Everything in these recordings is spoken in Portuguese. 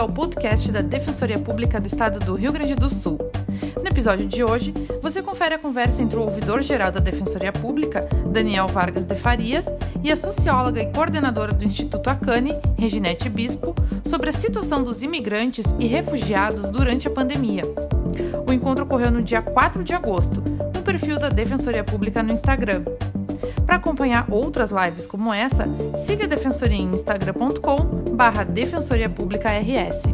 ao podcast da Defensoria Pública do Estado do Rio Grande do Sul. No episódio de hoje, você confere a conversa entre o ouvidor-geral da Defensoria Pública, Daniel Vargas de Farias, e a socióloga e coordenadora do Instituto Acane, Reginete Bispo, sobre a situação dos imigrantes e refugiados durante a pandemia. O encontro ocorreu no dia 4 de agosto, no perfil da Defensoria Pública no Instagram. Para acompanhar outras lives como essa, siga a Defensoria em instagram.com barra Defensoria Pública RS.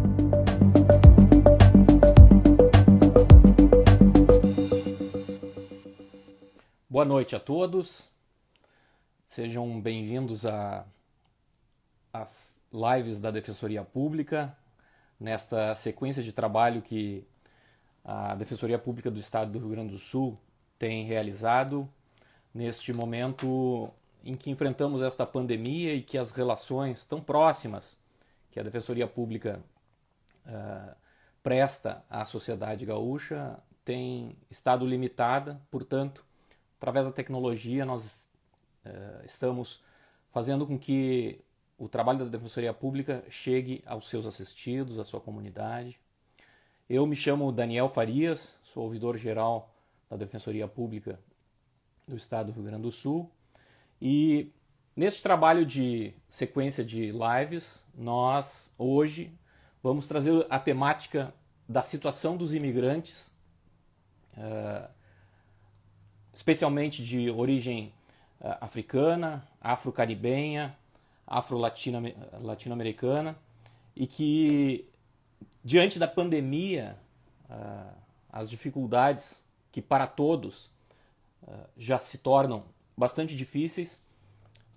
Boa noite a todos. Sejam bem-vindos às lives da Defensoria Pública, nesta sequência de trabalho que a Defensoria Pública do Estado do Rio Grande do Sul tem realizado neste momento em que enfrentamos esta pandemia e que as relações tão próximas que a Defensoria Pública uh, presta à sociedade gaúcha tem estado limitada, portanto, através da tecnologia nós uh, estamos fazendo com que o trabalho da Defensoria Pública chegue aos seus assistidos, à sua comunidade. Eu me chamo Daniel Farias, sou ouvidor geral da Defensoria Pública do estado do Rio Grande do Sul. E neste trabalho de sequência de lives, nós hoje vamos trazer a temática da situação dos imigrantes, uh, especialmente de origem uh, africana, afro-caribenha, afro-latino-americana, e que diante da pandemia, uh, as dificuldades que para todos já se tornam bastante difíceis,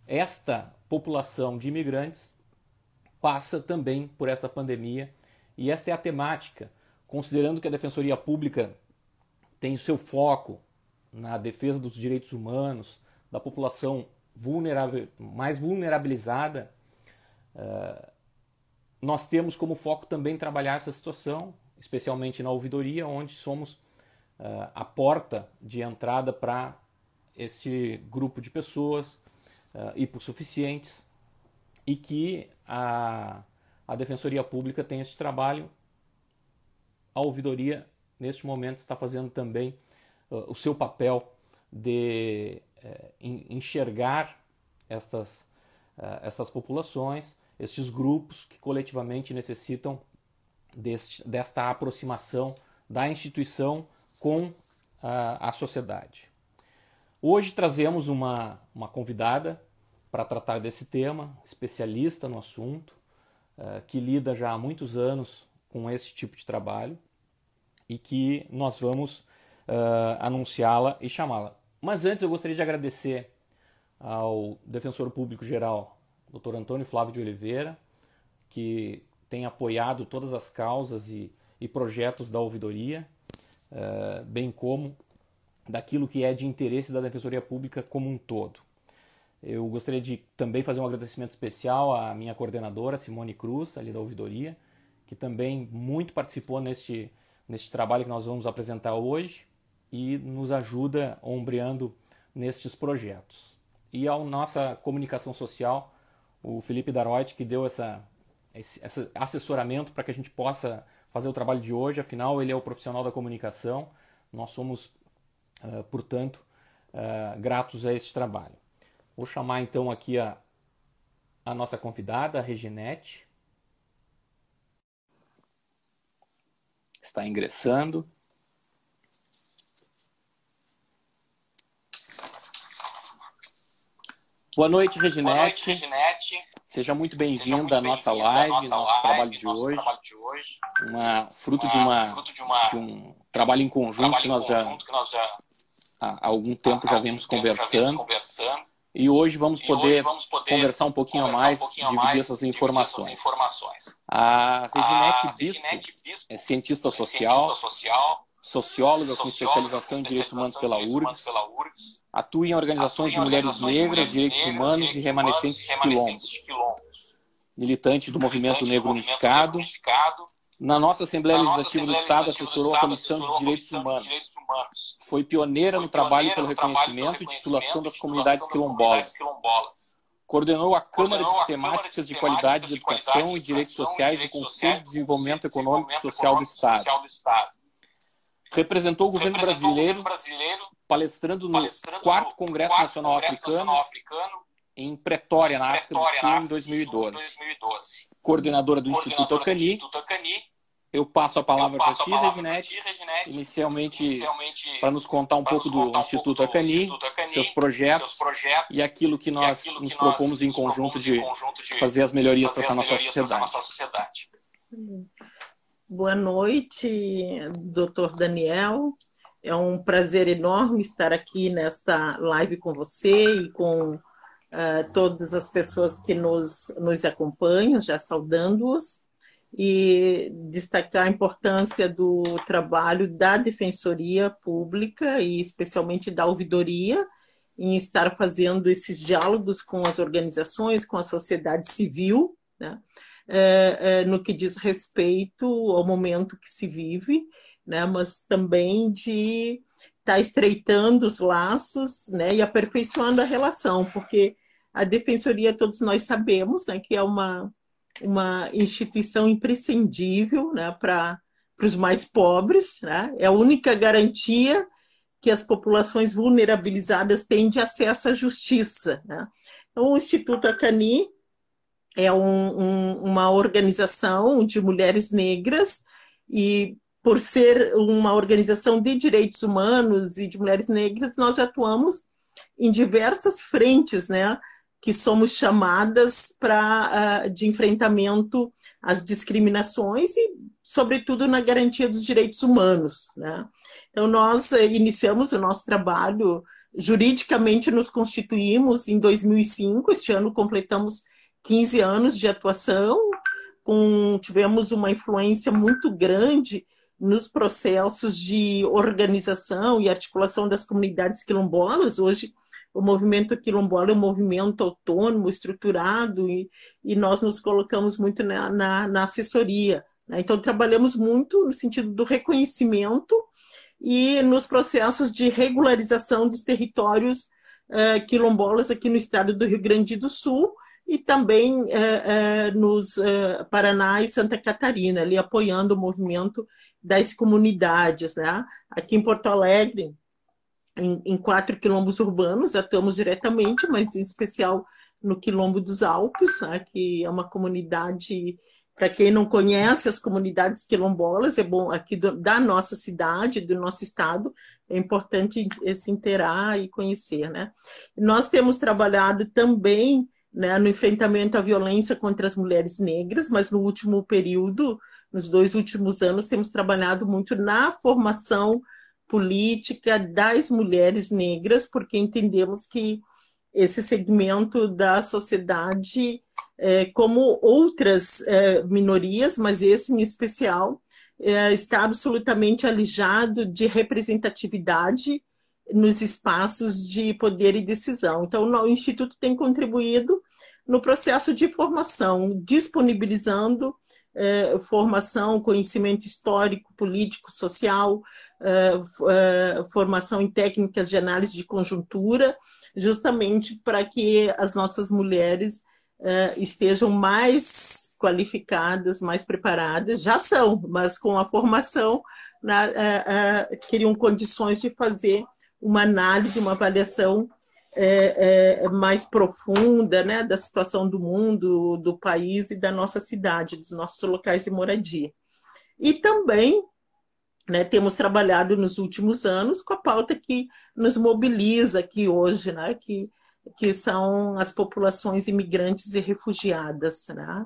esta população de imigrantes passa também por esta pandemia e esta é a temática, considerando que a Defensoria Pública tem o seu foco na defesa dos direitos humanos, da população vulnerável, mais vulnerabilizada, uh, nós temos como foco também trabalhar essa situação, especialmente na ouvidoria, onde somos uh, a porta de entrada para este grupo de pessoas uh, hipossuficientes e que a, a Defensoria Pública tem esse trabalho. A ouvidoria, neste momento, está fazendo também uh, o seu papel de uh, enxergar estas, uh, estas populações, estes grupos que coletivamente necessitam deste, desta aproximação da instituição com a, a sociedade. Hoje trazemos uma, uma convidada para tratar desse tema, especialista no assunto, uh, que lida já há muitos anos com esse tipo de trabalho e que nós vamos uh, anunciá-la e chamá-la. Mas antes eu gostaria de agradecer ao Defensor Público Geral, Dr. Antônio Flávio de Oliveira, que tem apoiado todas as causas e, e projetos da ouvidoria bem como daquilo que é de interesse da Defensoria Pública como um todo. Eu gostaria de também fazer um agradecimento especial à minha coordenadora, Simone Cruz, ali da ouvidoria, que também muito participou neste, neste trabalho que nós vamos apresentar hoje e nos ajuda ombreando nestes projetos. E à nossa comunicação social, o Felipe Daroit, que deu essa, esse, esse assessoramento para que a gente possa fazer o trabalho de hoje, afinal, ele é o profissional da comunicação. Nós somos, uh, portanto, uh, gratos a esse trabalho. Vou chamar então aqui a, a nossa convidada, a Reginete. Está ingressando. Boa noite, Reginete. Boa noite, Reginete. Seja muito bem-vinda à nossa live, nossa nosso live, trabalho de hoje. Trabalho de hoje. Uma, fruto, uma, de, uma, fruto de, uma, de um trabalho em conjunto, trabalho que, nós já, que nós já há algum tempo há já vemos conversando. conversando. E hoje vamos poder, hoje vamos poder conversar um pouquinho a mais, um pouquinho dividir, mais essas informações. essas informações. A Reginete Bispo, Bispo é cientista social, cientista social socióloga, com especialização em direitos humanos pela URGS, atua em organizações de mulheres negras, direitos humanos e remanescentes de quilombos. Militante do Movimento Negro Unificado. Na nossa Assembleia Legislativa do Estado, assessorou a Comissão de Direitos Humanos. Foi pioneira no trabalho pelo reconhecimento e titulação das comunidades quilombolas. Coordenou a Câmara de Temáticas de Qualidade de Educação e Direitos Sociais do Conselho de Desenvolvimento Econômico e Social do Estado. Representou o governo brasileiro palestrando no 4 Congresso Nacional Africano em Pretória, na África do Sul, em 2012. Coordenadora do Instituto Ocani eu passo a palavra para ti, Reginete, inicialmente, inicialmente para nos contar um pouco do um Instituto pouco Acani, Instituto Acani seus, projetos, seus projetos e aquilo que nós aquilo nos propomos em conjunto de, de fazer as melhorias para essa nossa sociedade. sociedade. Boa noite, doutor Daniel. É um prazer enorme estar aqui nesta live com você e com uh, todas as pessoas que nos, nos acompanham, já saudando-os e destacar a importância do trabalho da Defensoria Pública e especialmente da ouvidoria em estar fazendo esses diálogos com as organizações, com a sociedade civil, né? É, é, no que diz respeito ao momento que se vive, né? mas também de estar tá estreitando os laços né? e aperfeiçoando a relação, porque a defensoria, todos nós sabemos né, que é uma uma instituição imprescindível né, para os mais pobres, né? é a única garantia que as populações vulnerabilizadas têm de acesso à justiça. Né? Então, o Instituto Acani é um, um, uma organização de mulheres negras e, por ser uma organização de direitos humanos e de mulheres negras, nós atuamos em diversas frentes, né? que somos chamadas para uh, de enfrentamento às discriminações e, sobretudo, na garantia dos direitos humanos. Né? Então, nós uh, iniciamos o nosso trabalho, juridicamente nos constituímos em 2005, este ano completamos 15 anos de atuação, com, tivemos uma influência muito grande nos processos de organização e articulação das comunidades quilombolas. Hoje, o movimento quilombola é um movimento autônomo, estruturado, e, e nós nos colocamos muito na, na, na assessoria. Né? Então, trabalhamos muito no sentido do reconhecimento e nos processos de regularização dos territórios uh, quilombolas aqui no estado do Rio Grande do Sul e também uh, uh, nos Paraná e Santa Catarina, ali apoiando o movimento das comunidades. Né? Aqui em Porto Alegre, em, em quatro quilombos urbanos, atuamos diretamente, mas em especial no Quilombo dos Alpes, né, que é uma comunidade, para quem não conhece as comunidades quilombolas, é bom aqui do, da nossa cidade, do nosso estado, é importante se inteirar e conhecer. Né? Nós temos trabalhado também né, no enfrentamento à violência contra as mulheres negras, mas no último período, nos dois últimos anos, temos trabalhado muito na formação política das mulheres negras, porque entendemos que esse segmento da sociedade, é, como outras é, minorias, mas esse em especial, é, está absolutamente alijado de representatividade nos espaços de poder e decisão. Então, o Instituto tem contribuído no processo de formação, disponibilizando é, formação, conhecimento histórico, político, social, uh, formação em técnicas de análise de conjuntura, justamente para que as nossas mulheres estejam mais qualificadas, mais preparadas, já são, mas com a formação na, condições de fazer uma análise, uma avaliação é, é, mais profunda né, da situação do mundo, do país e da nossa cidade, dos nossos locais de moradia. E também né, temos trabalhado nos últimos anos com a pauta que nos mobiliza aqui hoje, né, que, que são as populações imigrantes e refugiadas, né,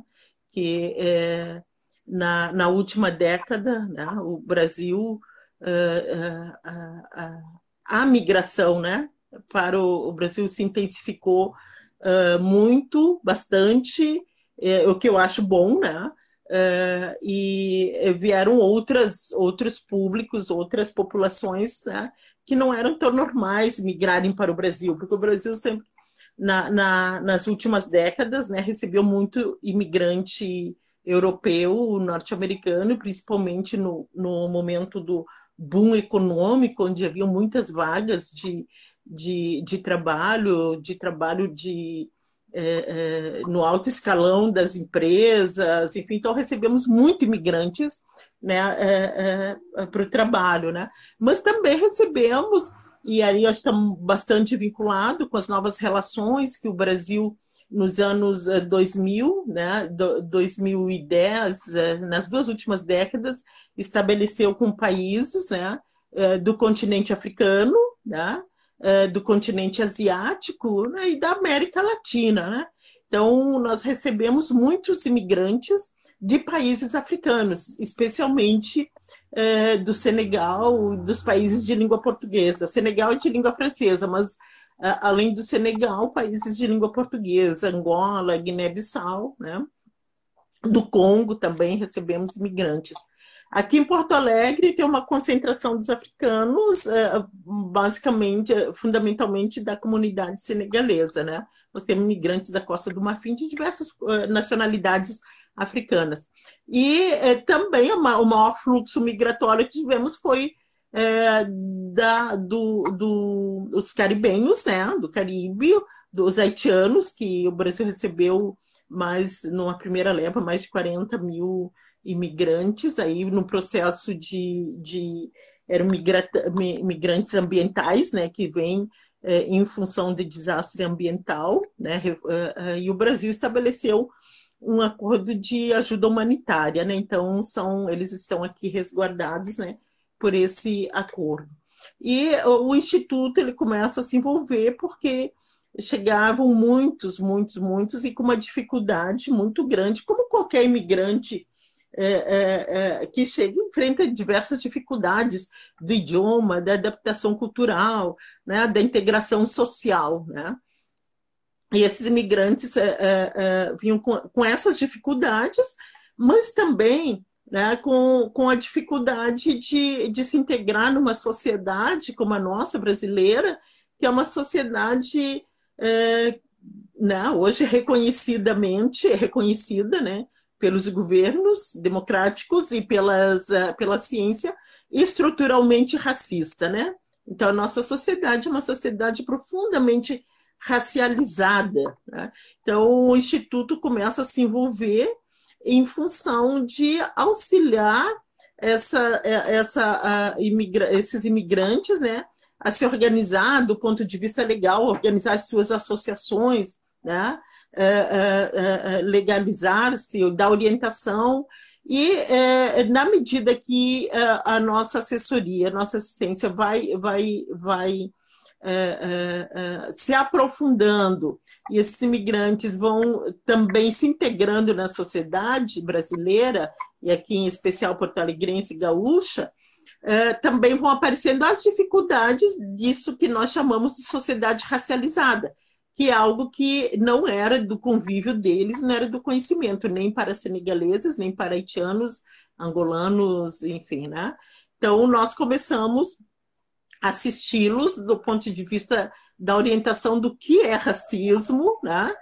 que é, na, na última década né, o Brasil uh, uh, uh, a migração né, para o, o Brasil se intensificou muito, bastante, é, o que eu acho bom, né? Uh, e vieram outras, outros públicos, outras populações né, que não eram tão normais migrarem para o Brasil, porque o Brasil sempre, na, na, nas últimas décadas, né, recebeu muito imigrante europeu, norte-americano, principalmente no, no momento do boom econômico, onde havia muitas vagas de, de, de trabalho, de trabalho de é, é, no alto escalão das empresas, enfim, então recebemos muito imigrantes né, é, para o trabalho, né? Mas também recebemos, e aí acho que está bastante vinculado com as novas relações que o Brasil nos anos 2000, né, 2010, nas duas últimas décadas, estabeleceu com países né, do continente africano, né, do continente asiático né, e da América Latina. Né? Então, nós recebemos muitos imigrantes de países africanos, especialmente do Senegal, dos países de língua portuguesa. O Senegal é de língua francesa, mas além do Senegal, países de língua portuguesa, Angola, Guiné-Bissau, né? do Congo também recebemos imigrantes. Aqui em Porto Alegre tem uma concentração dos africanos, é, basicamente, é, fundamentalmente da comunidade senegalesa, né? Nós temos imigrantes da Costa do Marfim de diversas é, nacionalidades africanas. E também o maior fluxo migratório que tivemos foi é, da, do, do, dos caribenhos, né? Do Caribe, dos haitianos, que o Brasil recebeu mais, numa primeira leva, mais de 40 mil imigrantes aí no processo de, de eram migrantes ambientais, né, que vêm é, em função de desastre ambiental, né, é, é, e o Brasil estabeleceu um acordo de ajuda humanitária, né, então são eles estão aqui resguardados, né, por esse acordo. E o instituto ele começa a se envolver porque chegavam muitos, muitos, muitos e com uma dificuldade muito grande, como qualquer imigrante é, é, é, que chega enfrenta diversas dificuldades do idioma, da adaptação cultural, né, da integração social. Né? E esses imigrantes é, é, é, vinham com, com, essas dificuldades, mas também né, com, com a dificuldade de, de se integrar numa sociedade como a nossa brasileira, que é uma sociedade né, hoje reconhecidamente reconhecida, né, pelos governos democráticos e pelas, uh, pela ciência estruturalmente racista, né? Então, a nossa sociedade é uma sociedade profundamente racializada. Né? Então, o Instituto começa a se envolver em função de auxiliar essa, é, essa, imigra esses imigrantes né, a se organizar do ponto de vista legal, organizar as suas associações, né, é, é, legalizar-se, dar orientação, e na medida que a nossa assessoria, a nossa assistência vai, vai, vai se aprofundando e esses imigrantes vão também se integrando na sociedade brasileira, e aqui em especial porto-alegrense e gaúcha, também vão aparecendo as dificuldades disso que nós chamamos de sociedade racializada, que é algo que não era do convívio deles, não era do conhecimento, nem para senegaleses, nem para haitianos, angolanos, enfim, né? Então, nós começamos assisti-los do ponto de vista da orientação do que é racismo, né?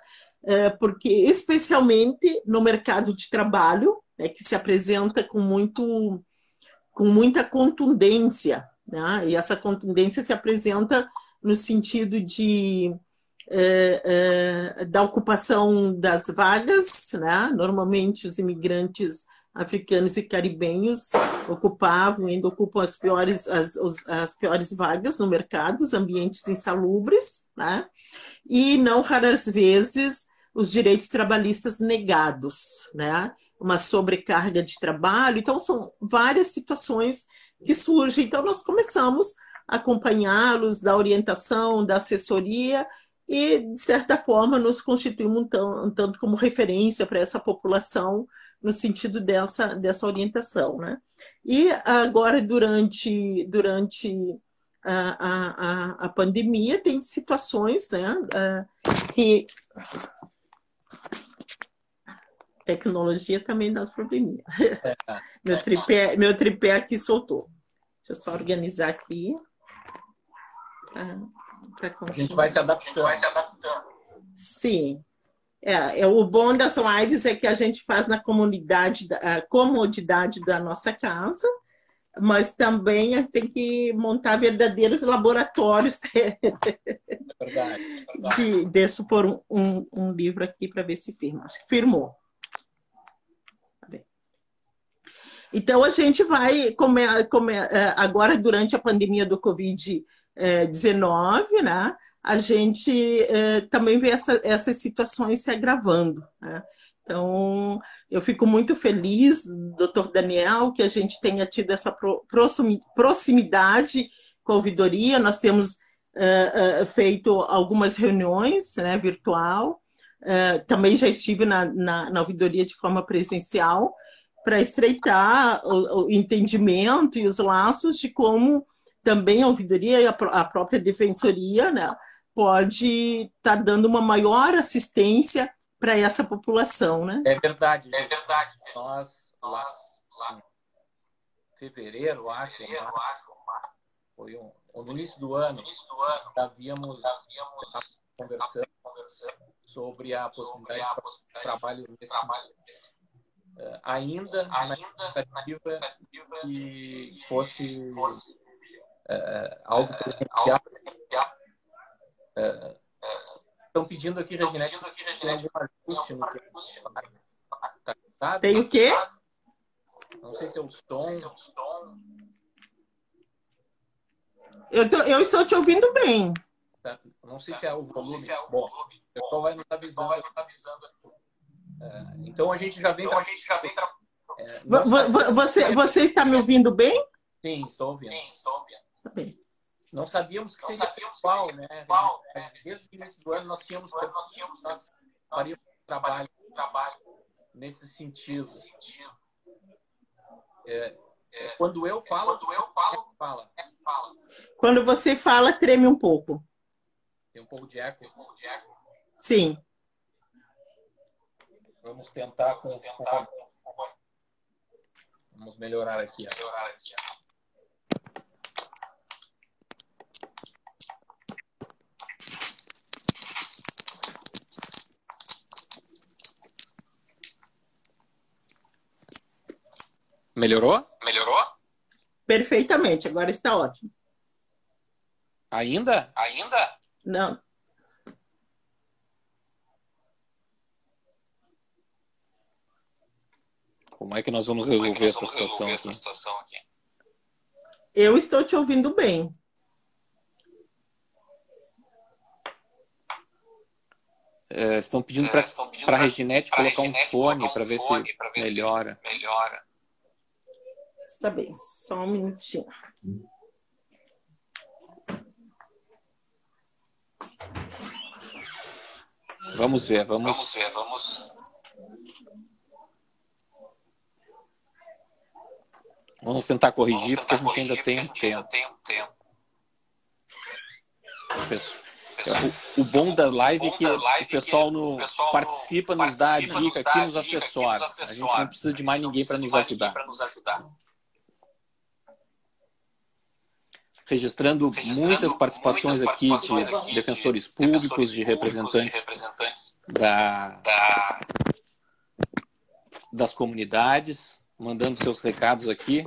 É, porque, especialmente no mercado de trabalho, né, que se apresenta com, muito, com muita contundência, né? e essa contundência se apresenta no sentido de é, é, da ocupação das vagas, né? normalmente os imigrantes africanos e caribenhos ocupavam, ainda ocupam as piores, as, as piores vagas no mercado, os ambientes insalubres, né? e não raras vezes os direitos trabalhistas negados, né? uma sobrecarga de trabalho, então são várias situações que surgem, então nós começamos a acompanhá-los, da orientação, da assessoria, e, de certa forma, nos constituímos um, tanto como referência para essa população no sentido dessa, dessa orientação. Né? E agora, durante, durante a, a, a pandemia, tem situações né, que tecnologia também dá os probleminhas. É, meu, tripé, meu tripé aqui soltou. Deixa eu só organizar aqui. A gente vai se adaptando. Vai se adaptando. Sim. É, é, o bom das lives é que a gente faz na comunidade, a comodidade da nossa casa, mas também tem que montar verdadeiros laboratórios. É verdade, é verdade. De, deixa eu pôr um, um, um livro aqui para ver se firma. Acho que firmou. Então, a gente vai, come, come, é, agora durante a pandemia do Covid-19, né, a gente é, também vê essa, essas situações se agravando. Né? Então, eu fico muito feliz, doutor Daniel, que a gente tenha tido essa proximidade com a ouvidoria. Nós temos uh, uh, feito algumas reuniões né, virtual. Também já estive na, na, na, ouvidoria de forma presencial para estreitar o, o, entendimento e os laços de como também a ouvidoria e a, a própria defensoria né, pode estar tá dando uma maior assistência para essa população, né? É verdade. É verdade. Nós, lá, lá em fevereiro, acho, fevereiro, acho foi um, no início do ano, início do ano havíamos, havíamos conversando, conversando sobre a possibilidade, sobre a de trabalho nesse, trabalho nesse uh, ainda, ainda na expectativa que fosse, fosse uh, algo presencial. Uh, Estão pedindo aqui, Reginete, ajuste no tá, tá, Tem o quê? Não sei se é o som. Eu, tô, eu estou te ouvindo bem. Tá. Não sei se é o volume. É o Bom, o pessoal vai nos avisando. É, então a gente já vem. Então, a gente já vem tra... é, você, você está me ouvindo bem? Sim, estou ouvindo. Sim, estou ouvindo. Tá bem. Não sabíamos que seria qual, né? Qual, né? Desde o início do ano nós tínhamos, nós tínhamos nós faríamos trabalho, trabalho nesse sentido. É, é, quando eu falo, quando eu falo, é, fala. É, fala. Quando você fala, treme um pouco. Tem um pouco de eco. Um pouco de eco. Sim. Vamos tentar com, com... Vamos melhorar aqui. Melhorar aqui. Melhorou? Melhorou? Perfeitamente, agora está ótimo. Ainda? Ainda? Não. Como é que nós vamos resolver, é nós vamos essa, situação resolver essa situação aqui? Eu estou te ouvindo bem. É, estão pedindo para a Reginete colocar um fone para ver, se, ver melhora. se melhora. Está bem, só um minutinho. Vamos ver, vamos, vamos ver, vamos. Vamos tentar corrigir, tentar porque a gente ainda tem um tempo. Tem um tempo. O, o, bom da live é que o pessoal, no, participa, nos dá a dica aqui, nos assessora. A gente não precisa de mais ninguém para nos ajudar registrando, registrando muitas participações, muitas participações aqui, de, aqui defensores de públicos, defensores de representantes, de representantes da, da, das comunidades, mandando seus recados aqui.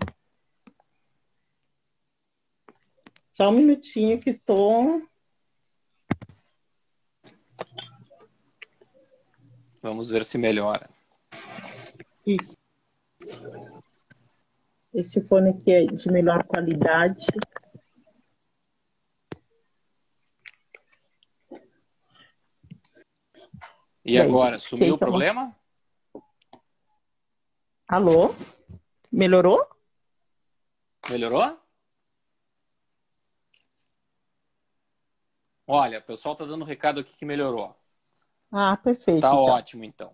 Só um minutinho que estou. Vamos ver se melhora. Isso. Esse fone aqui é de melhor qualidade. E, agora, sumiu o problema? Alô? Melhorou? Melhorou? Olha, o pessoal está dando um recado aqui que melhorou. Ah, perfeito. Tá então. ótimo, então.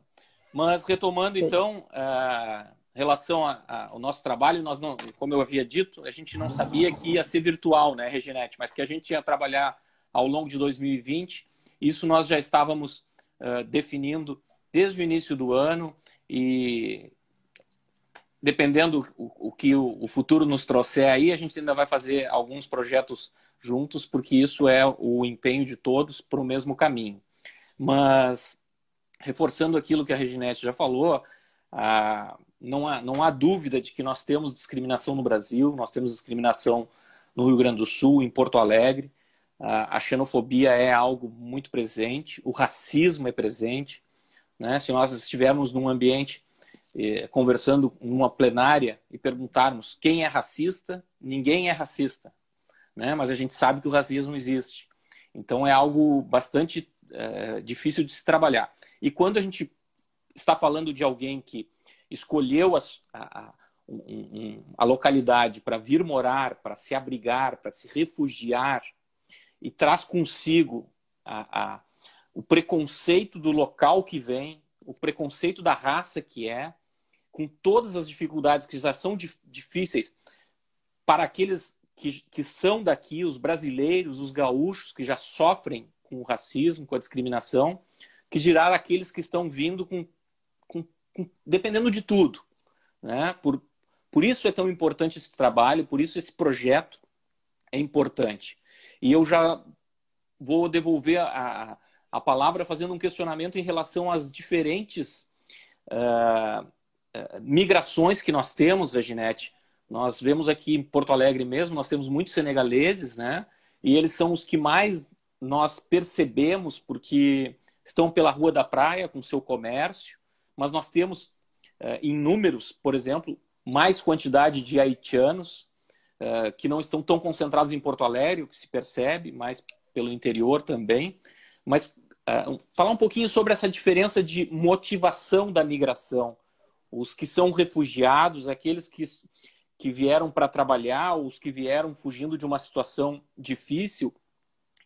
Mas retomando, então, a relação ao nosso trabalho, nós não, como eu havia dito, a gente não sabia que ia ser virtual, né, Reginete? Mas que a gente ia trabalhar ao longo de 2020. Isso nós já estávamos uh, definindo desde o início do ano e dependendo o, que o, futuro nos trouxer aí, a gente ainda vai fazer alguns projetos juntos, porque isso é o empenho de todos para o mesmo caminho. Mas, reforçando aquilo que a Reginete já falou, não, há, não há dúvida de que nós temos discriminação no Brasil, nós temos discriminação no Rio Grande do Sul, em Porto Alegre. A xenofobia é algo muito presente, o racismo é presente. Né? Se nós estivermos num ambiente eh, conversando numa plenária e perguntarmos quem é racista, ninguém é racista. Né? Mas a gente sabe que o racismo existe. Então é algo bastante é, difícil de se trabalhar. E quando a gente está falando de alguém que escolheu a, a, a localidade para vir morar, para se abrigar, para se refugiar, e traz consigo a, a, o preconceito do local que vem, o preconceito da raça que é, com todas as dificuldades que já são difíceis para aqueles que, que são daqui, os brasileiros, os gaúchos, que já sofrem com o racismo, com a discriminação, que dirá aqueles que estão vindo com, com, com, dependendo de tudo. Né? Por, por isso é tão importante esse trabalho, por isso esse projeto é importante. E eu já vou devolver a, a palavra fazendo um questionamento em relação às diferentes uh, migrações que nós temos, Reginete. Nós vemos aqui em Porto Alegre mesmo, nós temos muitos senegaleses, né? E eles são os que mais nós percebemos porque estão pela Rua da Praia com seu comércio, mas nós temos uh, em números, por exemplo, mais quantidade de haitianos uh, que não estão tão concentrados em Porto Alegre, o que se percebe, mais pelo interior também. Mas uh, falar um pouquinho sobre essa diferença de motivação da migração. Os que são refugiados, aqueles que, que vieram para trabalhar, os que vieram fugindo de uma situação difícil,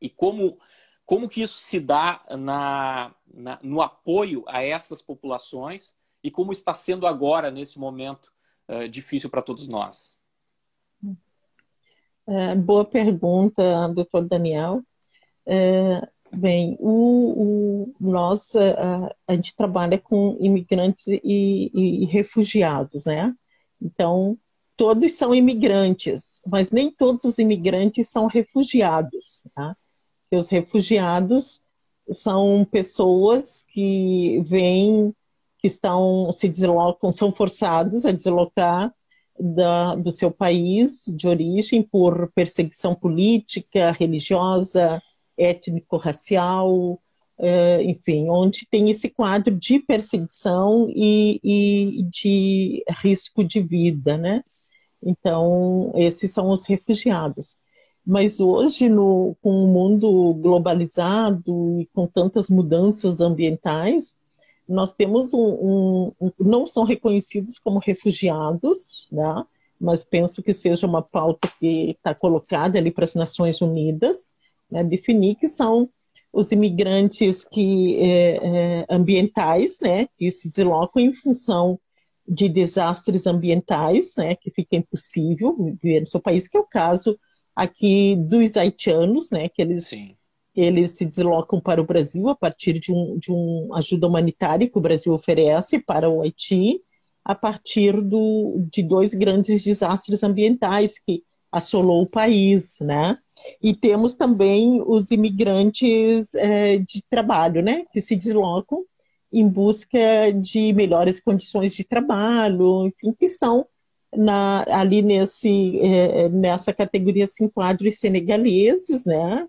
e como, como que isso se dá na, na, no apoio a essas populações e como está sendo agora, nesse momento uh, difícil para todos nós? É, boa pergunta, doutor Daniel. É, bem, o, o, nós, a, a, gente trabalha com imigrantes e, e, refugiados, né? Então, todos são imigrantes, mas nem todos os imigrantes são refugiados. Tá? os refugiados são pessoas que vêm, que estão, se deslocam, são forçados a deslocar da, do seu país de origem por perseguição política, religiosa, étnico-racial, uh, enfim, onde tem esse quadro de perseguição e, e de risco de vida, né? Então, esses são os refugiados. Mas hoje, no, com o mundo globalizado e com tantas mudanças ambientais, nós temos um, um, um não são reconhecidos como refugiados, né? mas penso que seja uma pauta que está colocada ali para as Nações Unidas, né? definir que são os imigrantes que é, é, ambientais, né, que se deslocam em função de desastres ambientais, né, que fica impossível viver no seu país, que é o caso aqui dos haitianos, né, que eles, eles se deslocam para o Brasil a partir de um, de um ajuda humanitária que o Brasil oferece para o Haiti, a partir do, de dois grandes desastres ambientais que assolou o país, né? E temos também os imigrantes é, de trabalho, né, que se deslocam em busca de melhores condições de trabalho, enfim, que são na, ali nesse, é, nessa categoria se enquadram os senegaleses, né?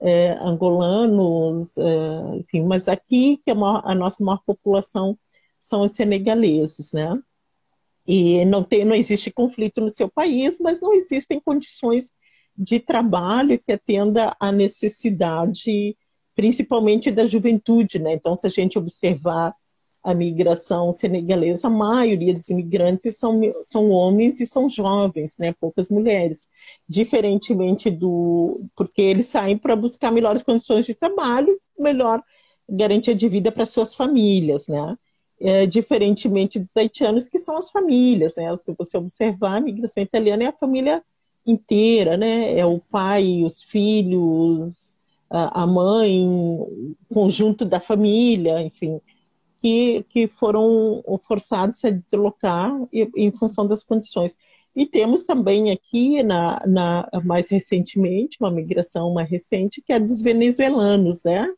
É, angolanos, é, enfim, mas aqui que a, maior, a, nossa maior população são os senegaleses, né? E não, tem, não existe conflito no seu país, mas não existem condições de trabalho que atenda à necessidade, principalmente da juventude, né? Então, se a gente observar a migração senegalesa, a maioria dos imigrantes são, são homens e são jovens, né? poucas mulheres. Diferentemente do. porque eles saem para buscar melhores condições de trabalho, melhor garantia de vida para suas famílias, né? É, diferentemente dos haitianos, que são as famílias, né? Se você observar, a migração italiana é a família inteira, né? É o pai, os filhos, a mãe, o conjunto da família, enfim que, que foram forçados a deslocar em função das condições. E temos também aqui, na, na, mais recentemente, uma migração mais recente, que é dos venezuelanos, né?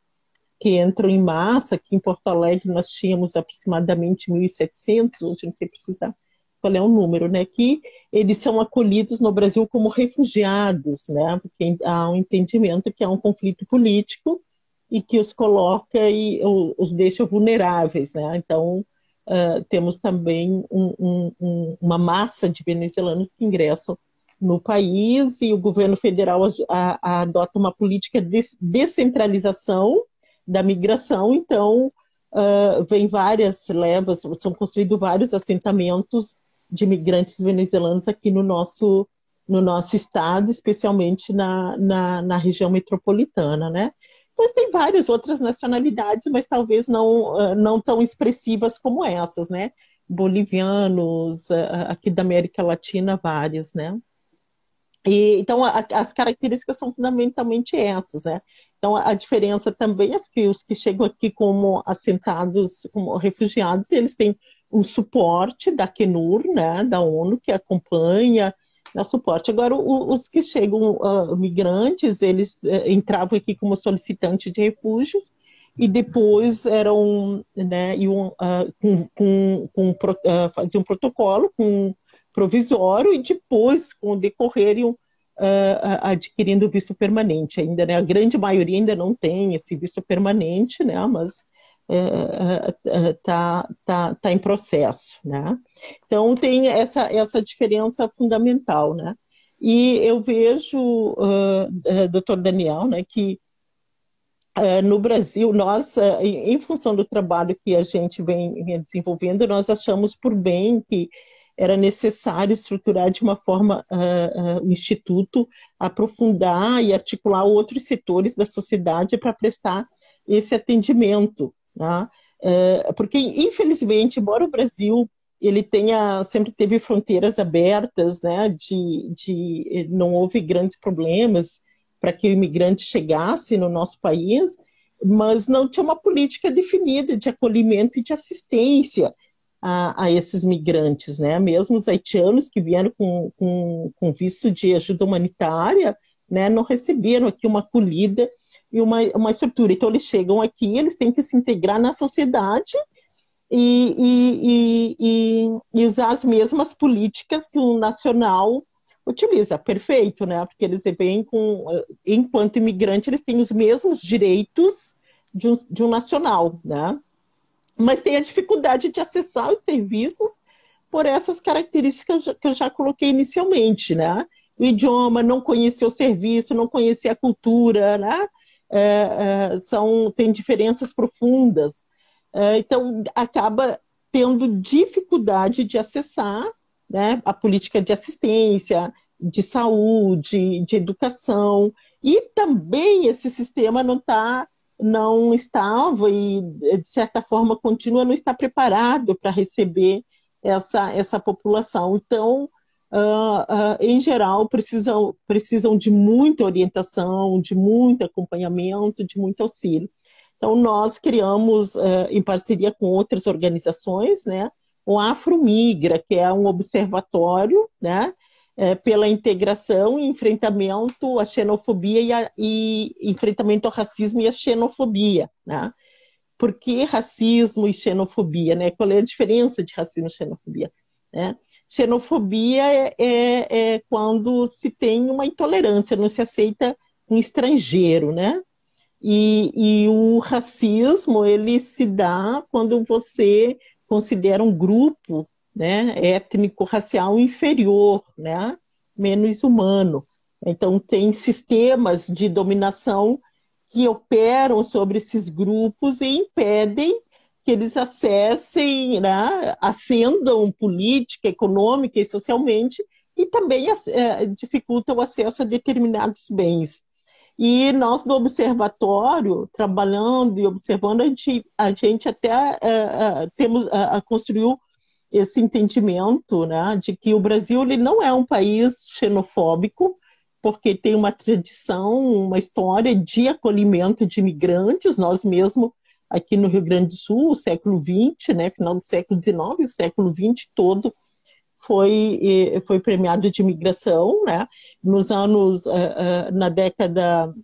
que entram em massa. Aqui em Porto Alegre nós tínhamos aproximadamente 1.700, hoje não sei precisar qual é o número, né? Que eles são acolhidos no Brasil como refugiados, né? Porque há um entendimento que há um conflito político e que os coloca e os deixa vulneráveis, né? Então uh, temos também um, um, um, uma massa de venezuelanos que ingressam no país e o governo federal a, a, adota uma política de descentralização da migração, então uh, vem várias levas, são construídos vários assentamentos de imigrantes venezuelanos aqui no nosso, no nosso estado, especialmente na, na, na região metropolitana, né? Mas tem várias outras nacionalidades, mas talvez não, uh, não tão expressivas como essas, né? Bolivianos, uh, aqui da América Latina, vários, né? E, então, a, as características são fundamentalmente essas, né? Então, a, diferença também é que os que chegam aqui como assentados, como refugiados, eles têm um suporte da Acnur, né, da ONU, que acompanha, dá suporte. Agora, o, os que chegam, uh, migrantes, eles uh, entravam aqui como solicitante de refúgios, e depois eram, né, iam, uh, com, com, com, uh, faziam um protocolo com provisório e depois, com o decorrer, iam adquirindo visto permanente ainda, né? A grande maioria ainda não tem esse visto permanente, né? Mas está tá, tá, tá em processo, né? Então tem essa, essa diferença fundamental, né? E eu vejo, uh, doutor Daniel, né, que uh, no Brasil, nós, uh, em, função do trabalho que a gente vem desenvolvendo, nós achamos por bem que era necessário estruturar de uma forma uh, uh, o Instituto, aprofundar e articular outros setores da sociedade para prestar esse atendimento. Né? Uh, porque, infelizmente, embora o Brasil ele tenha sempre teve fronteiras abertas, né, de, de não houve grandes problemas para que o imigrante chegasse no nosso país, mas não tinha uma política definida de acolhimento e de assistência a, a, esses migrantes, né? Mesmo os haitianos que vieram com, com, com visto de ajuda humanitária, né, não receberam aqui uma acolhida e uma, uma estrutura. Então, eles chegam aqui, eles têm que se integrar na sociedade e, e, e, e usar as mesmas políticas que o nacional utiliza. Perfeito, né? Porque eles vêm com, enquanto imigrante, eles têm os mesmos direitos de um, de um nacional, né? mas tem a dificuldade de acessar os serviços por essas características que eu já coloquei inicialmente, né? O idioma, não conhecer o serviço, não conhecer a cultura, né? É, é, são, tem diferenças profundas. É, então, acaba tendo dificuldade de acessar né, a política de assistência, de saúde, de educação, e também esse sistema não está não estava e, de certa forma, continua não estar preparado para receber essa, essa população. Então, uh, uh, em geral, precisam, precisam de muita orientação, de muito acompanhamento, de muito auxílio. Então, nós criamos, uh, em parceria com outras organizações, né, o Afromigra, que é um observatório, né, é, pela integração e enfrentamento à xenofobia e, a, e, enfrentamento ao racismo e à xenofobia, né? Por que racismo e xenofobia, né? Qual é a diferença de racismo e xenofobia? Né? Xenofobia é, é, é quando se tem uma intolerância, não se aceita um estrangeiro, né? E, e, o racismo ele se dá quando você considera um grupo né, étnico-racial inferior, né, menos humano. Então, tem sistemas de dominação que operam sobre esses grupos e impedem que eles acessem, né, ascendam política, econômica e socialmente, e também é, dificultam o acesso a determinados bens. E nós, no observatório, trabalhando e observando, a gente, a gente até é, é, temos, é, construiu esse entendimento né, de que o Brasil ele não é um país xenofóbico, porque tem uma tradição, uma história de acolhimento de imigrantes, nós mesmos aqui no Rio Grande do Sul, o século XX, né, final do século XIX, o século XX todo foi, foi premiado de imigração, né, nos anos, eh, eh, na década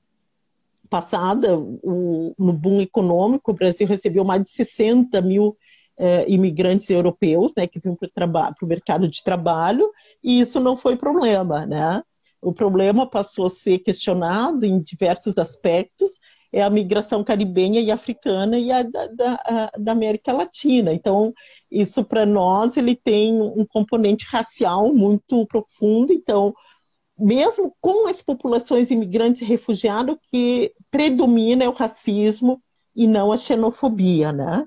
passada, no boom econômico, o Brasil recebeu mais de 60 mil eh, imigrantes europeus, né, que vinham para o mercado de trabalho, e isso não foi problema, né? O problema passou a ser questionado em diversos aspectos, é a migração caribenha e africana e a da, da, da América Latina. Então, isso para nós ele tem um componente racial muito profundo. Então, mesmo com as populações imigrantes e refugiados, que predomina é o racismo e não a xenofobia, né?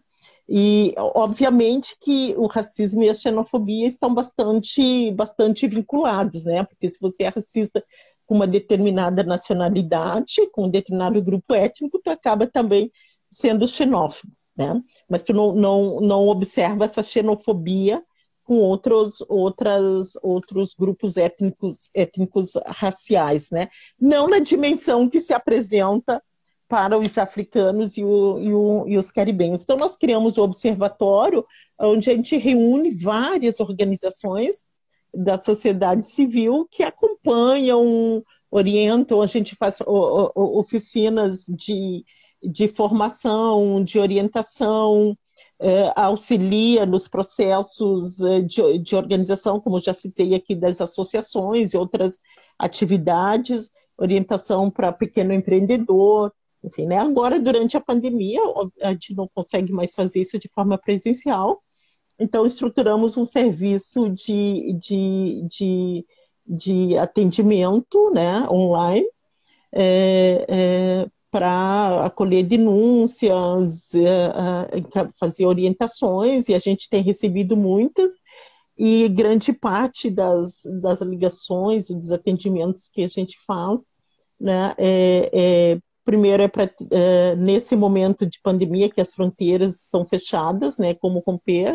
E obviamente que o racismo e a xenofobia estão bastante, bastante vinculados, né? Porque se você é racista com uma determinada nacionalidade, com um determinado grupo étnico, tu acaba também sendo xenófobo, né? Mas tu não, não, não observa essa xenofobia com outros, outras, outros grupos étnicos, étnicos raciais, né? Não na dimensão que se apresenta para os africanos e, o, e, o, e, os caribenhos. Então, nós criamos o observatório, onde a gente reúne várias organizações da sociedade civil que acompanham, orientam, a gente faz oficinas de, de formação, de orientação, é, auxilia nos processos é, de, de organização, como já citei aqui, das associações e outras atividades, orientação para pequeno empreendedor, enfim, né? Agora, durante a pandemia, a gente não consegue mais fazer isso de forma presencial, então estruturamos um serviço de, de, de, de atendimento né, online é, é, para acolher denúncias, é, é, fazer orientações, e a gente tem recebido muitas, e grande parte das, das ligações e dos atendimentos que a gente faz né, é, é Primeiro é para é, nesse momento de pandemia que as fronteiras estão fechadas, né, como romper,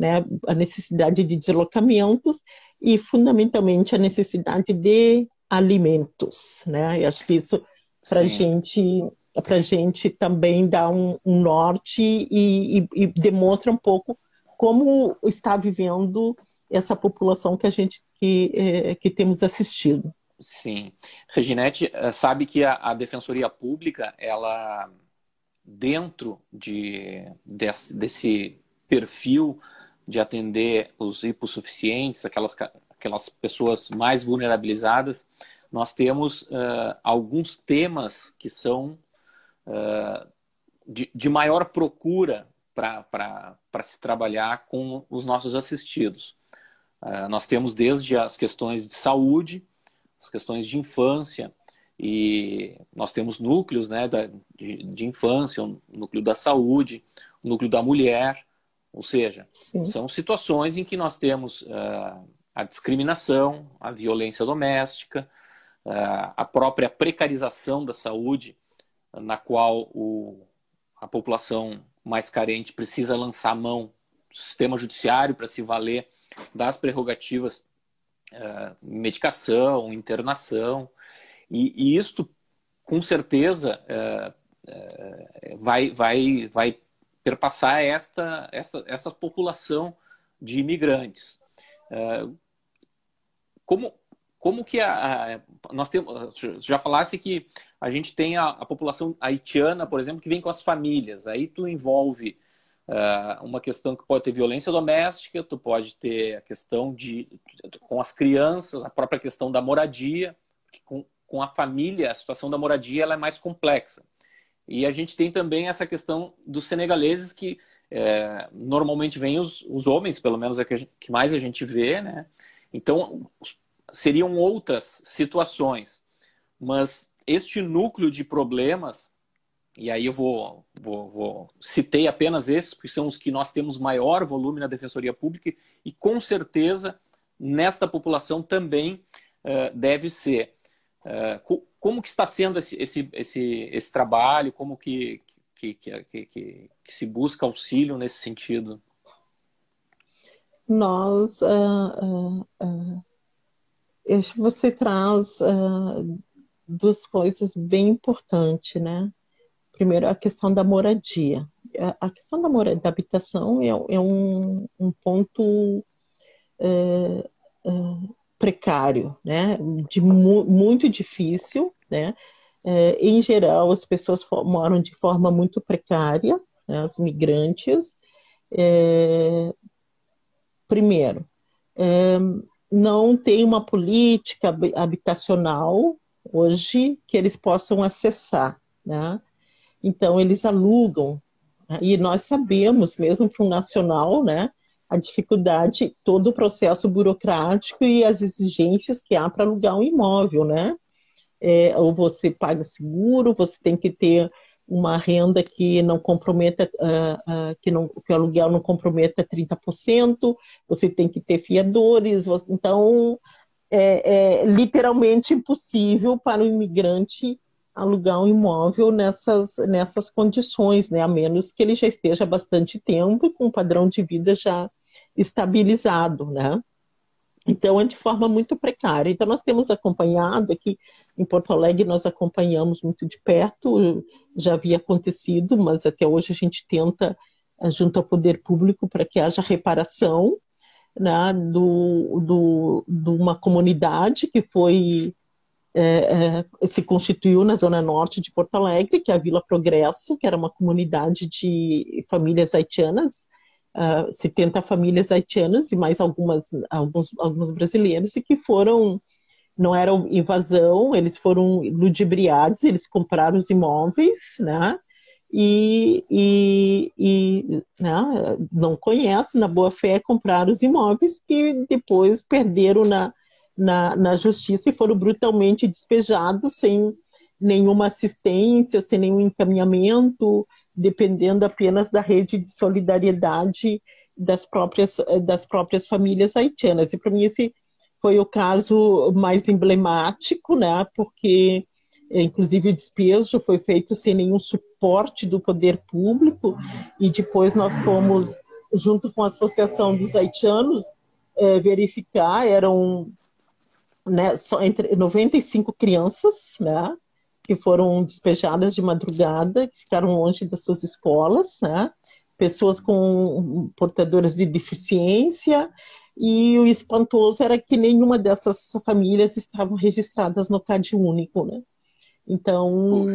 né, a necessidade de deslocamentos e fundamentalmente a necessidade de alimentos, né? E acho que isso para gente para gente também dá um, um norte e, e, e demonstra um pouco como está vivendo essa população que a gente que, é, que temos assistido. Sim. Reginete eh, sabe que a, a Defensoria Pública, ela, dentro de, desse, desse perfil de atender os hipossuficientes, aquelas, aquelas pessoas mais vulnerabilizadas, nós temos uh, alguns temas que são uh, de, de, maior procura para se trabalhar com os nossos assistidos. Uh, nós temos desde as questões de saúde, as questões de infância, e nós temos núcleos né, de, de infância, o núcleo da saúde, o núcleo da mulher, ou seja, Sim. são situações em que nós temos uh, a discriminação, a violência doméstica, uh, a própria precarização da saúde, na qual o, a população mais carente precisa lançar mão do sistema judiciário para se valer das prerrogativas uh, medicação, internação, e, e isto, com certeza, vai, vai, vai perpassar esta, esta, essa população de imigrantes. como, como que a, a, nós temos já falasse que a gente tem a, a, população haitiana, por exemplo, que vem com as famílias. Aí tu envolve uh, uma questão que pode ter violência doméstica, tu pode ter a questão de com as crianças, a própria questão da moradia, com, com a família, a situação da moradia ela é mais complexa. E a gente tem também essa questão dos senegaleses que é, normalmente vêm os, os homens, pelo menos é que, gente, que mais a gente vê, né? Então, seriam outras situações. Mas este núcleo de problemas e aí eu vou, vou, vou, citei apenas esses, porque são os que nós temos maior volume na Defensoria Pública, e com certeza nesta população também uh, deve ser. Uh, como que está sendo esse, esse, esse, esse trabalho? Como que, que, que, que, se busca auxílio nesse sentido? Nós, uh, uh, você traz duas coisas bem importantes, né? Primeiro, a questão da moradia. A questão da, moradia, da habitação é, é um, um, ponto é, é, precário, né? De mu muito difícil, né? é, em geral, as pessoas moram de forma muito precária, né, os migrantes. É, primeiro, é, não tem uma política habitacional hoje que eles possam acessar, né? Então eles alugam né? e nós sabemos mesmo para um nacional, né? A dificuldade, todo o processo burocrático e as exigências que há para alugar um imóvel, né? É, ou você paga seguro, você tem que ter uma renda que não comprometa, uh, uh, que, não, que o aluguel não comprometa 30%, você tem que ter fiadores, você, então é, é, literalmente impossível para o imigrante alugar um imóvel nessas, nessas condições, né? a menos que ele já esteja bastante tempo com um padrão de vida já estabilizado, né? Então, é de forma muito precária. Então, nós temos acompanhado aqui em Porto Alegre, nós acompanhamos muito de perto, já havia acontecido, mas até hoje a gente tenta, eh, junto ao poder público, para que haja reparação né, do, do, de uma comunidade que foi é, é, se constituiu na zona norte de Porto Alegre, que é a Vila Progresso, que era uma comunidade de famílias haitianas, uh, ah, 70 famílias haitianas e mais algumas, alguns, alguns brasileiros, e que foram, não era invasão, eles foram ludibriados, eles compraram os imóveis, né? E, e, e né, não conhece, na boa fé, compraram os imóveis que depois perderam na, na, na justiça e foram brutalmente despejados sem nenhuma assistência, sem nenhum encaminhamento, dependendo apenas da rede de solidariedade das próprias, das próprias famílias haitianas. E para mim esse foi o caso mais emblemático, né? Porque inclusive o despejo foi feito sem nenhum suporte do poder público e depois nós fomos junto com a associação dos haitianos é, verificar eram né, só entre 95 crianças, né? Que foram despejadas de madrugada, que ficaram longe das suas escolas, né? pessoas com portadoras de deficiência, e o espantoso era que nenhuma dessas famílias estavam registradas no CAD único, né? Então,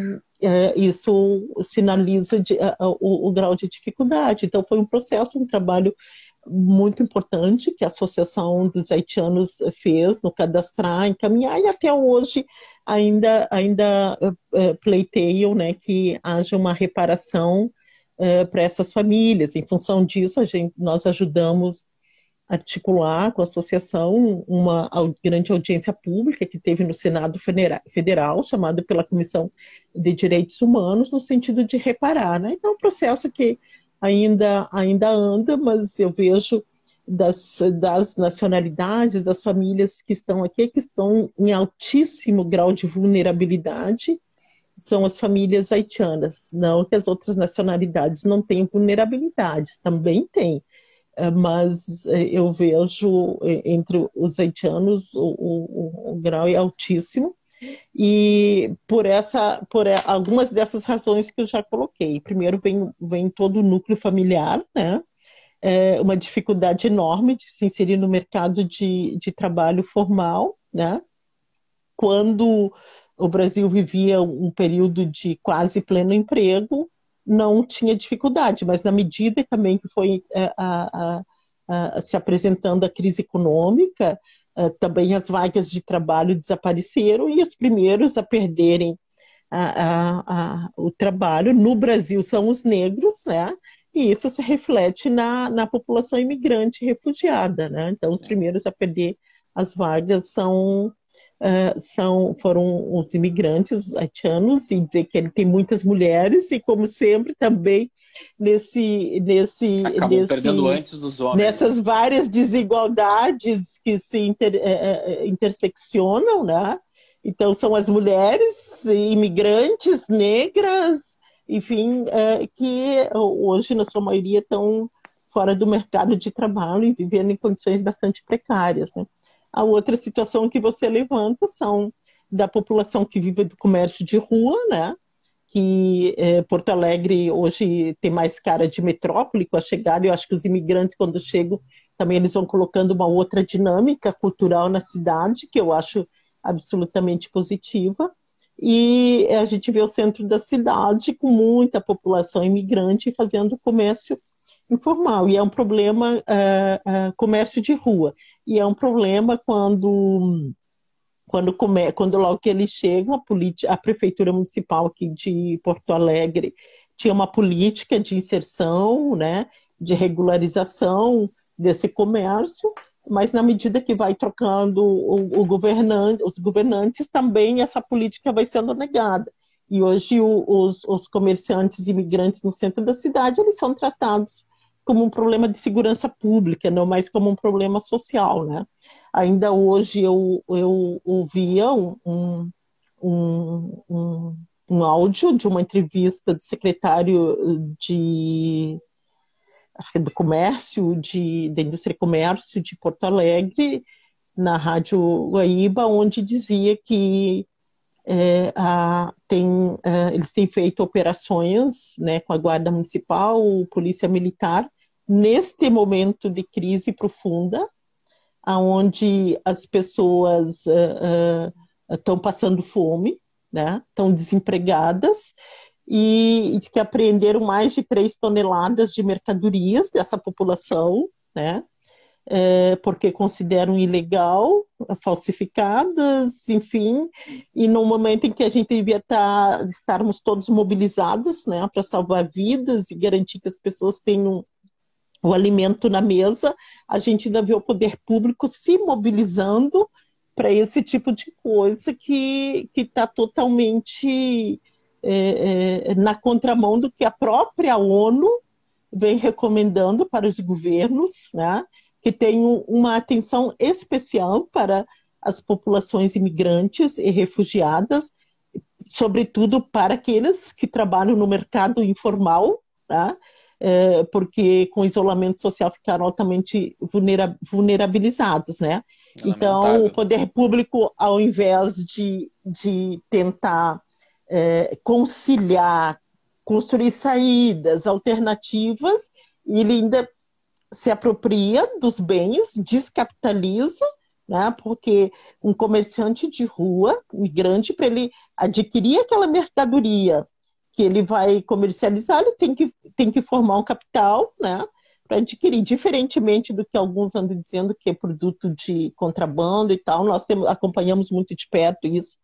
é, isso sinaliza de, o, o, grau de dificuldade. Então, foi um processo, um trabalho muito importante que a Associação dos Haitianos fez no cadastrar, encaminhar, e até hoje ainda, ainda uh, pleiteiam né, que haja uma reparação uh, para essas famílias. Em função disso, gente, nós ajudamos a articular com a associação uma grande audiência pública que teve no Senado Federal, chamada pela Comissão de Direitos Humanos, no sentido de reparar. Né? Então, é um processo que ainda, ainda anda, mas eu vejo das, das nacionalidades, das famílias que estão aqui, que estão em altíssimo grau de vulnerabilidade, são as famílias haitianas. Não que as outras nacionalidades não tenham vulnerabilidades, também tem. Eh, mas eh, eu vejo eh, entre os haitianos o, o, o grau é altíssimo. E por essa, por algumas dessas razões que eu já coloquei. Primeiro vem, vem todo o núcleo familiar, né? É uma dificuldade enorme de se inserir no mercado de, de trabalho formal, né? Quando o Brasil vivia um período de quase pleno emprego, não tinha dificuldade, mas na medida também que foi é, a, a, a, se apresentando a crise econômica, Uh, também as vagas de trabalho desapareceram e os primeiros a perderem a, a, o trabalho no Brasil são os negros, né? E isso se reflete na, na população imigrante refugiada, né? Então, os primeiros a perder as vagas são, uh, são foram os imigrantes haitianos, e dizer que ele tem muitas mulheres, e como sempre também nesse, nesse, nesses, perdendo antes dos homens. nessas várias desigualdades que se inter, é, interseccionam, né? Então são as mulheres imigrantes negras, enfim, é, que hoje na sua maioria estão fora do mercado de trabalho e vivendo em condições bastante precárias, né? A outra situação que você levanta são da população que vive do comércio de rua, né? que é, Porto Alegre hoje tem mais cara de metrópole com a chegada. Eu acho que os imigrantes, quando chegam, também eles vão colocando uma outra dinâmica cultural na cidade, que eu acho absolutamente positiva. e a gente vê o centro da cidade com muita população imigrante fazendo comércio informal, e é um problema, uh, uh, comércio de rua, e é um problema quando quando, come, quando logo que eles chegam, a, a prefeitura municipal aqui de Porto Alegre tinha uma política de inserção, né, de regularização desse comércio, mas na medida que vai trocando o, o governante, os governantes, também essa política vai sendo negada. E hoje o, os, os comerciantes imigrantes no centro da cidade, eles são tratados como um problema de segurança pública, não mais como um problema social, né? Ainda hoje eu, eu ouvia um, um, um, um áudio de uma entrevista do secretário de acho que é do comércio, de, da indústria e comércio de Porto Alegre, na Rádio Guaíba, onde dizia que é, a, tem, é, eles têm feito operações né, com a Guarda Municipal, Polícia Militar, neste momento de crise profunda, onde as pessoas estão uh, uh, passando fome, né, estão desempregadas, e, que apreenderam mais de 3 toneladas de mercadorias dessa população, né? É, porque consideram ilegal, falsificadas, enfim, e no momento em que a gente devia estar, estarmos todos mobilizados né, para salvar vidas e garantir que as pessoas tenham o alimento na mesa, a gente ainda vê o poder público se mobilizando para esse tipo de coisa que está totalmente é, é, na contramão do que a própria ONU vem recomendando para os governos, né, que tenham uma atenção especial para as populações imigrantes e refugiadas, sobretudo para aqueles que trabalham no mercado informal, né, porque com isolamento social ficaram altamente vulnera vulnerabilizados, né? Então, o poder público, ao invés de, de tentar é, conciliar, construir saídas alternativas, ele ainda se apropria dos bens, descapitaliza, né? porque um comerciante de rua, migrante, para ele adquirir aquela mercadoria que ele vai comercializar, ele tem que, tem que formar um capital, né? para adquirir, diferentemente do que alguns andam dizendo que é produto de contrabando e tal, nós temos, acompanhamos muito de perto isso,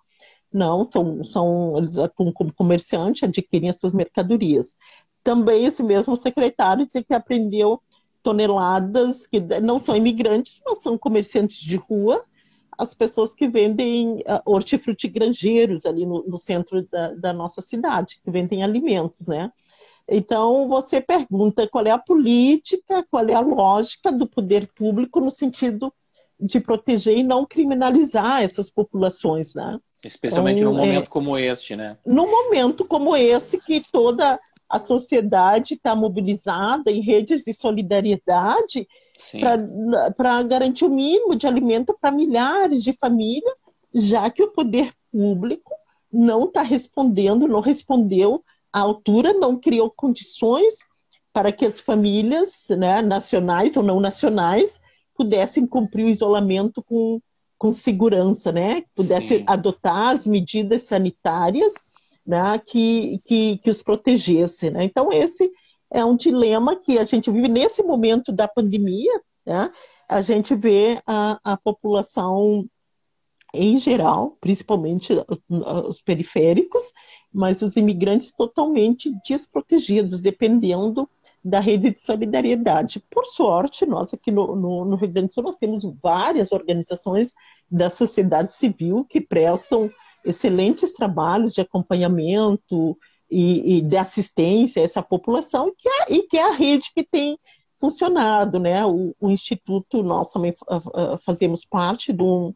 não, são, são eles atuam como comerciante, adquirem as suas mercadorias. Também esse mesmo secretário disse que aprendeu toneladas que não são imigrantes, mas são comerciantes de rua, as pessoas que vendem uh, hortifruti granjeiros ali no, no centro da, da, nossa cidade, que vendem alimentos, né? Então, você pergunta qual é a política, qual é a lógica do poder público no sentido de proteger e não criminalizar essas populações, né? Especialmente então, num momento é, como este, né? Num momento como esse, que toda a sociedade está mobilizada em redes de solidariedade para garantir o mínimo de alimento para milhares de famílias, já que o poder público não está respondendo, não respondeu à altura, não criou condições para que as famílias né, nacionais ou não nacionais pudessem cumprir o isolamento com com segurança, né? Pudesse Sim. adotar as medidas sanitárias né? que, que, que os protegesse. Né? Então, esse é um dilema que a gente vive nesse momento da pandemia. Né? A gente vê a, a população em geral, principalmente os periféricos, mas os imigrantes totalmente desprotegidos, dependendo da rede de solidariedade. Por sorte, nós aqui no, no, no, Rio Grande do Sul, nós temos várias organizações da sociedade civil que prestam excelentes trabalhos de acompanhamento e, e de assistência a essa população e que, é, e que é a rede que tem funcionado, né? O, o Instituto, nós também uh, fazemos parte do,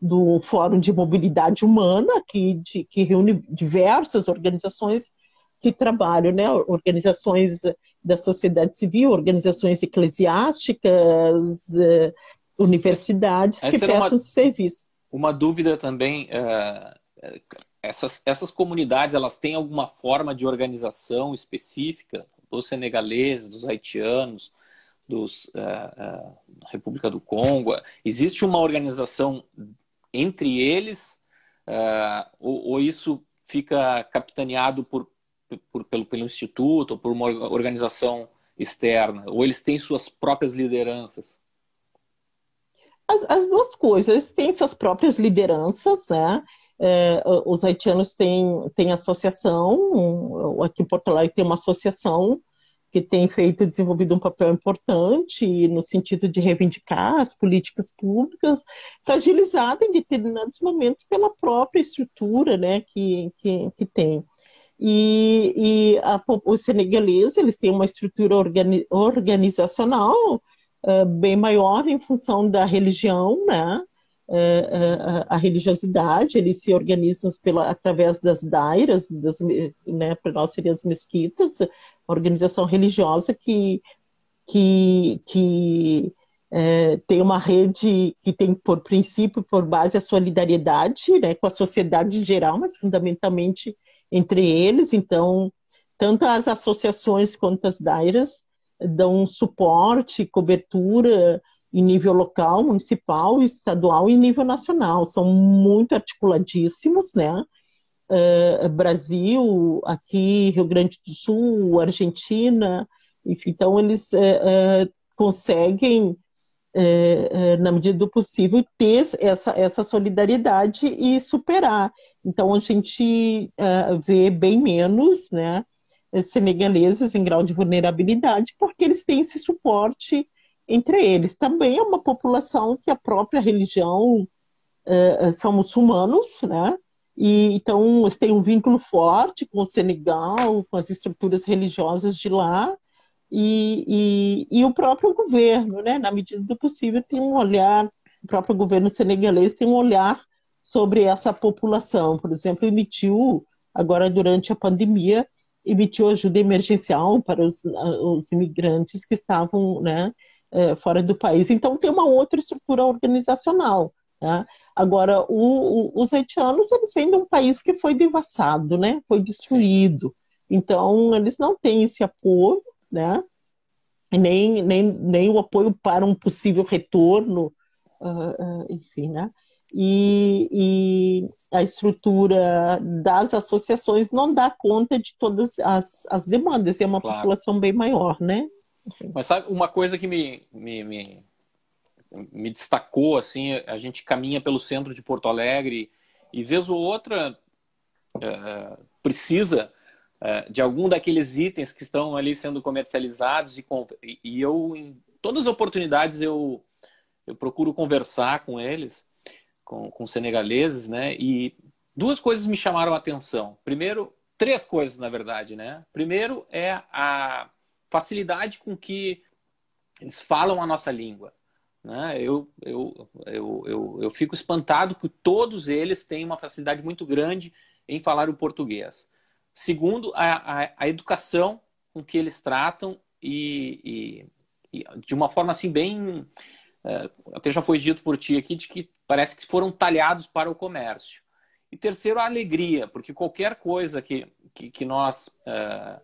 do Fórum de Mobilidade Humana, que, de, que reúne diversas organizações que trabalham, né? organizações da sociedade civil, organizações eclesiásticas, eh, universidades Essa que prestam uma, serviço. Uma dúvida também, uh, essas, essas comunidades, elas têm alguma forma de organização específica dos senegaleses, dos haitianos, dos uh, uh, República do Congo? Existe uma organização entre eles uh, ou, ou, isso fica capitaneado por, por, pelo, pelo instituto ou por uma organização externa? Ou eles têm suas próprias lideranças? As, as duas coisas. Eles têm suas próprias lideranças, né? É, os haitianos têm, têm associação, aqui em Porto Alegre tem uma associação que tem feito desenvolvido um papel importante no sentido de reivindicar as políticas públicas, fragilizada em determinados momentos pela própria estrutura né, que, que, que tem. E, e a, os senegaleses eles têm uma estrutura organi, organizacional uh, bem maior em função da religião, né? Uh, a religiosidade, eles se organizam pela, através das dairas, das, né, para nós seriam as mesquitas, organização religiosa que, que, que é, tem uma rede que tem por princípio, por base, a solidariedade né, com a sociedade em geral, mas fundamentalmente entre eles. Então, tanto as associações quanto as dairas dão suporte, cobertura em nível local, municipal, estadual e nível nacional. São muito articuladíssimos, né? uh, Brasil, aqui Rio Grande do Sul, Argentina, enfim, então eles uh, conseguem, na medida do possível, ter essa, essa solidariedade e superar. Então a gente vê bem menos, né, senegaleses em grau de vulnerabilidade, porque eles têm esse suporte entre eles. Também é uma população que a própria religião são muçulmanos, né? E, então, eles têm um vínculo forte com o Senegal, com as estruturas religiosas de lá, e, e, e, o próprio governo, né, na medida do possível, tem um olhar, o próprio governo senegalês tem um olhar sobre essa população. Por exemplo, emitiu, agora durante a pandemia, emitiu ajuda emergencial para os, os imigrantes que estavam né, eh, fora do país. Então, tem uma outra estrutura organizacional. Né? Agora, o, o, os haitianos, eles vêm de um país que foi devassado, né? Foi destruído. Sim. Então, eles não têm esse apoio, né? Nem, nem, nem o apoio para um possível retorno, uh, uh, enfim, né? E, e, a estrutura das associações não dá conta de todas as, as demandas, é uma claro. população bem maior, né? Mas sabe uma coisa que me, me, me me destacou, assim, a gente caminha pelo centro de Porto Alegre e vez ou outra é, precisa é, de algum daqueles itens que estão ali sendo comercializados e, e eu, em todas as oportunidades, eu, eu procuro conversar com eles, com, com senegaleses, né, e duas coisas me chamaram a atenção. Primeiro, três coisas, na verdade, né? Primeiro é a facilidade com que eles falam a nossa língua. Né? Eu, eu, eu, eu, eu fico espantado que todos eles têm uma facilidade muito grande em falar o português. Segundo, a, a, a educação com que eles tratam e, e, e, de uma forma assim bem... É, até já foi dito por ti aqui de que parece que foram talhados para o comércio. E terceiro, a alegria, porque qualquer coisa que, que, que nós é,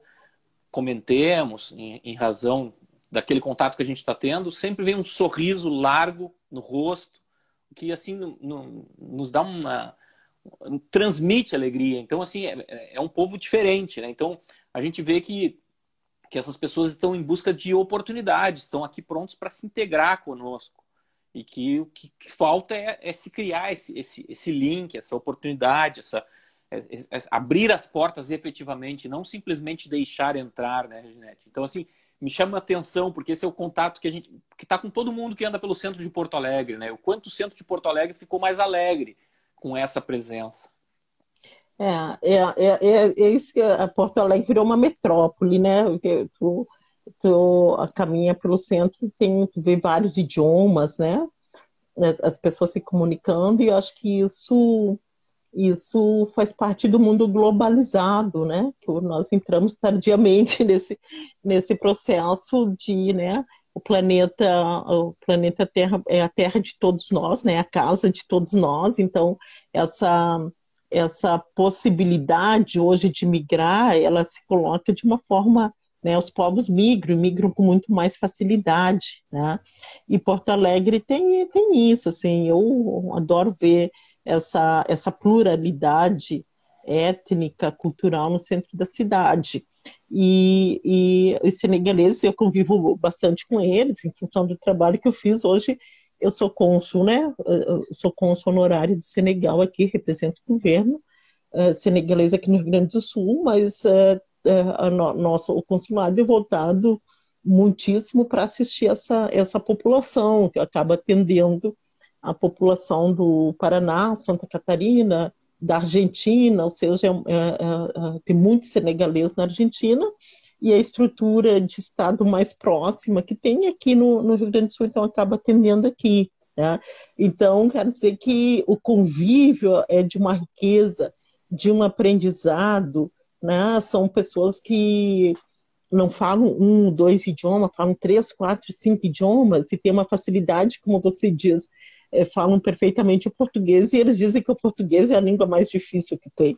comentemos em, em razão daquele contato que a gente está tendo, sempre vem um sorriso largo no rosto, que assim no, no, nos dá uma transmite alegria. Então assim é, é, é um povo diferente, né? Então a gente vê que que essas pessoas estão em busca de oportunidades, estão aqui prontos para se integrar conosco e que o que, que falta é, é, se criar esse, esse, esse link, essa oportunidade, essa abrir as portas efetivamente, não simplesmente deixar entrar, né, Reginete? Então assim me chama a atenção, porque esse é o contato que a gente que está com todo mundo que anda pelo centro de Porto Alegre, né? O quanto o centro de Porto Alegre ficou mais alegre com essa presença. É, é, é, é, é isso que a Porto Alegre virou uma metrópole, né? Tu, tu caminha pelo centro, tem, tu vê vários idiomas, né? As, as pessoas se comunicando, e eu acho que isso isso faz parte do mundo globalizado, né? Que nós entramos tardiamente nesse, nesse processo de, né? O planeta, o planeta Terra é a terra de todos nós, né? A casa de todos nós. Então essa essa possibilidade hoje de migrar, ela se coloca de uma forma, né? Os povos migram, migram com muito mais facilidade, né? E Porto Alegre tem tem isso, assim. Eu adoro ver essa, essa pluralidade étnica, cultural no centro da cidade. E, e os senegaleses, eu convivo bastante com eles, em função do trabalho que eu fiz. Hoje eu sou cônsul, né? Eu sou cônsul honorário do Senegal aqui, represento o governo uh, senegalês aqui no Rio Grande do Sul, mas uh, uh, no, nosso, o consulado é voltado muitíssimo para assistir essa, essa população, que acaba atendendo a população do Paraná, Santa Catarina, da Argentina, ou seja, é, é, é, tem muitos senegaleses na Argentina, e a estrutura de Estado mais próxima que tem aqui no, no Rio Grande do Sul, então acaba atendendo aqui. Né? Então, quer dizer que o convívio é de uma riqueza, de um aprendizado, né? são pessoas que não falam um, dois idiomas, falam três, quatro, cinco idiomas e tem uma facilidade, como você diz, é, falam perfeitamente o português e eles dizem que o português é a língua mais difícil que tem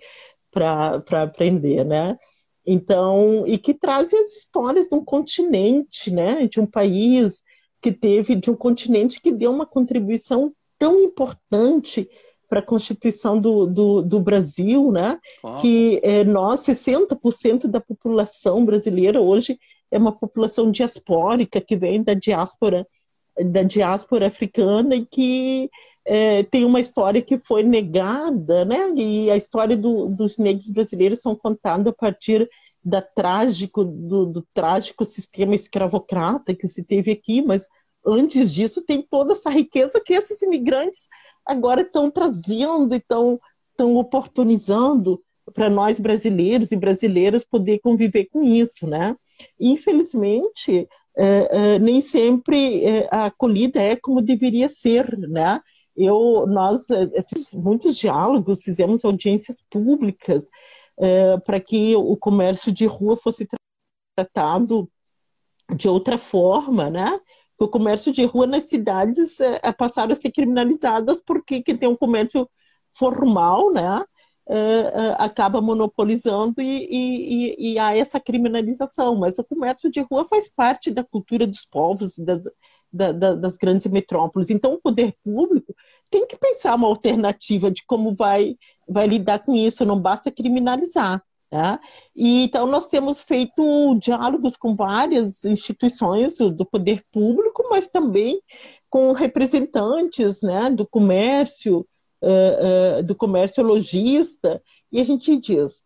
para aprender, né? Então, e que trazem as histórias de um continente, né? De um país que teve, de um continente que deu uma contribuição tão importante para a Constituição do, do, do, Brasil, né? Que é, nós, 60% da população brasileira hoje é uma população diaspórica que vem da diáspora, da diáspora africana e que é, tem uma história que foi negada, né? e a história do, dos negros brasileiros são contadas a partir da trágico, do, do trágico sistema escravocrata que se teve aqui, mas antes disso tem toda essa riqueza que esses imigrantes agora estão trazendo e estão oportunizando para nós brasileiros e brasileiras poder conviver com isso, né? Infelizmente, é, é, nem sempre é, a acolhida é como deveria ser, né? Eu, nós muitos diálogos, fizemos audiências públicas para que o comércio de rua fosse tratado de outra forma, né? o comércio de rua nas cidades passaram a ser criminalizadas porque quem tem um comércio formal, né, é, acaba monopolizando e, e, e, há essa criminalização. Mas o comércio de rua faz parte da cultura dos povos, das, da, da, das grandes metrópoles. Então, o poder público tem que pensar uma alternativa de como vai, vai lidar com isso, não basta criminalizar. Né? E, então, nós temos feito diálogos com várias instituições do poder público, mas também com representantes né, do comércio, uh, uh, do comércio lojista, e a gente diz,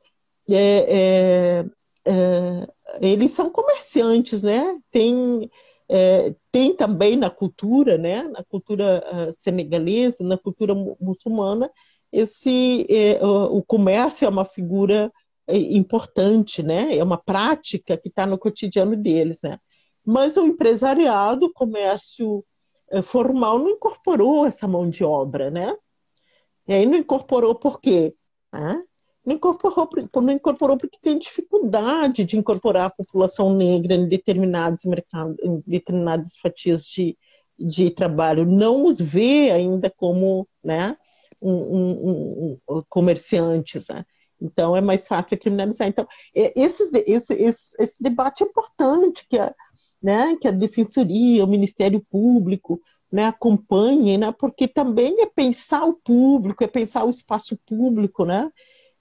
é, é, é, eles são comerciantes, né? Tem, é, tem também na cultura, né? Na cultura uh, senegalesa, na cultura muçulmana, esse é, o comércio é uma figura importante, né? É uma prática que está no cotidiano deles, né? Mas o empresariado, o comércio formal não incorporou essa mão de obra, né? E aí não incorporou por quê? Não incorporou, não incorporou porque tem dificuldade de incorporar a população negra em determinados mercados, em determinadas fatias de, de trabalho. Não os vê ainda como né, um, um, um, comerciantes. Né? Então é mais fácil criminalizar. Então, esse, esse, esse, esse debate é importante que a, né, que a Defensoria, o Ministério Público né, acompanhem, né, porque também é pensar o público, é pensar o espaço público, né,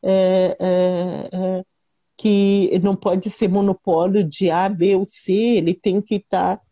é, é, é, que não pode ser monopólio de A, B ou C, ele tem que estar, tá,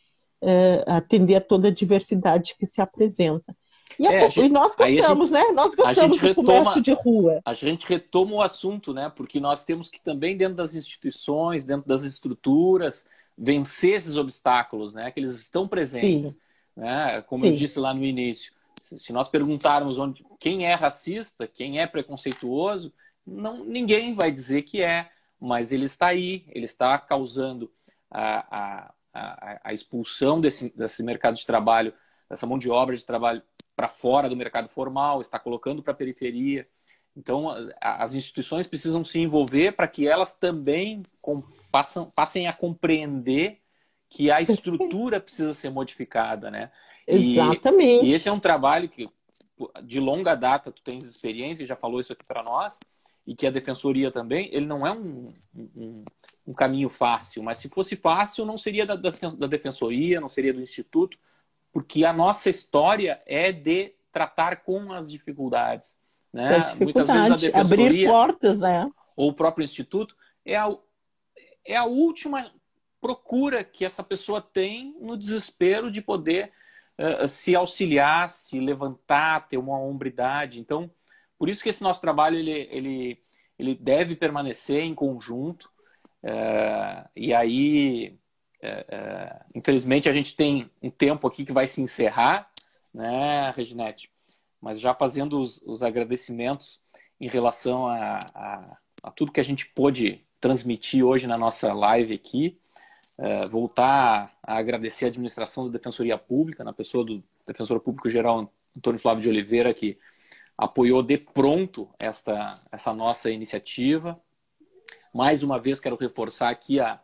é, atender a toda a diversidade que se apresenta. E, é, gente, e nós gostamos, gente, né? Nós gostamos do retoma, comércio de rua. A gente retoma o assunto, né? Porque nós temos que também, dentro das instituições, dentro das estruturas, vencer esses obstáculos, né? Que eles estão presentes. Né? Como Sim. eu disse lá no início. Se nós perguntarmos onde, quem é racista, quem é preconceituoso, não, ninguém vai dizer que é, mas ele está aí, ele está causando a, a, a, a expulsão desse, desse mercado de trabalho, dessa mão de obra de trabalho para fora do mercado formal, está colocando para a periferia. Então, as instituições precisam se envolver para que elas também passem a compreender que a estrutura precisa ser modificada, né? Exatamente. E, e esse é um trabalho que, de longa data, tu tens experiência, já falou isso aqui para nós, e que a defensoria também, ele não é um, um, um, caminho fácil, mas se fosse fácil, não seria da, da defensoria, não seria do instituto, porque a nossa história é de tratar com as dificuldades. né? Muitas vezes a defensoria abrir portas, né? ou o próprio instituto é a, é a última procura que essa pessoa tem no desespero de poder uh, se auxiliar, se levantar, ter uma hombridade. Então, por isso que esse nosso trabalho ele, ele, ele deve permanecer em conjunto. Uh, e aí, uh, infelizmente, a gente tem um tempo aqui que vai se encerrar, né, Reginete? Mas já fazendo os, os agradecimentos em relação a, a, a, tudo que a gente pôde transmitir hoje na nossa live aqui. Uh, voltar a agradecer a administração da Defensoria Pública, na pessoa do Defensor Público Geral Antônio Flávio de Oliveira, que apoiou de pronto esta, essa nossa iniciativa. Mais uma vez, quero reforçar aqui a,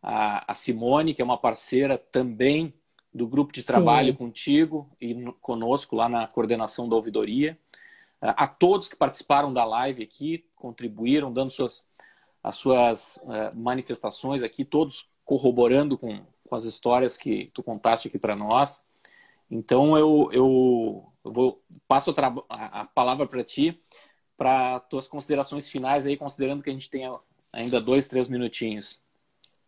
a, a Simone, que é uma parceira também do grupo de trabalho Sim. contigo e conosco lá na coordenação da ouvidoria. A todos que participaram da live aqui, contribuíram, dando suas, as suas uh, manifestações aqui, todos corroborando com, com as histórias que tu contaste aqui para nós. Então eu, eu, eu vou passo a, a palavra para ti para tuas considerações finais aí, considerando que a gente tem ainda dois, três minutinhos.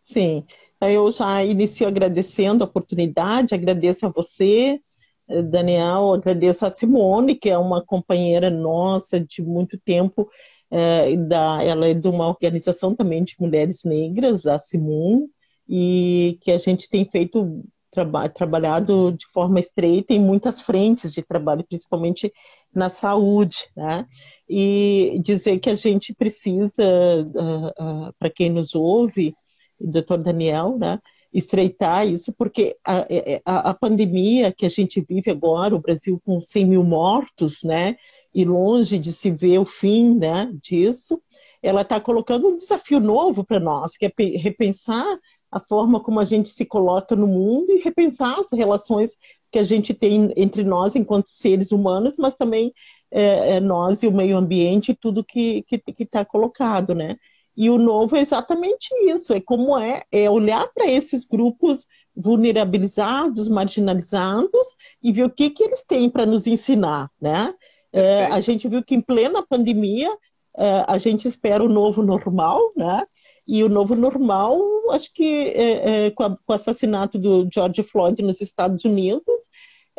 Sim, eu já inicio agradecendo a oportunidade, agradeço a você, eh, Daniel, agradeço a Simone, que é uma companheira nossa de muito tempo, é, da, ela é de uma organização também de mulheres negras, a Simon, e que a gente tem feito traba trabalhado de forma estreita em muitas frentes de trabalho, principalmente na saúde, né? E dizer que a gente precisa, uh, uh, para quem nos ouve, doutor Daniel, né? estreitar isso, porque a, a, a, pandemia que a gente vive agora, o Brasil com 100 mil mortos, né, e longe de se ver o fim, né, disso, ela está colocando um desafio novo para nós, que é repensar a forma como a gente se coloca no mundo e repensar as relações que a gente tem entre nós enquanto seres humanos, mas também é, é, nós e o meio ambiente e tudo que está colocado, né? E o novo é exatamente isso, é como é, é olhar para esses grupos vulnerabilizados, marginalizados e ver o que, que eles têm para nos ensinar, né? É, a gente viu que em plena pandemia é, a gente espera o novo normal, né? E o novo normal, acho que é, é, com, a, com, o assassinato do George Floyd nos Estados Unidos,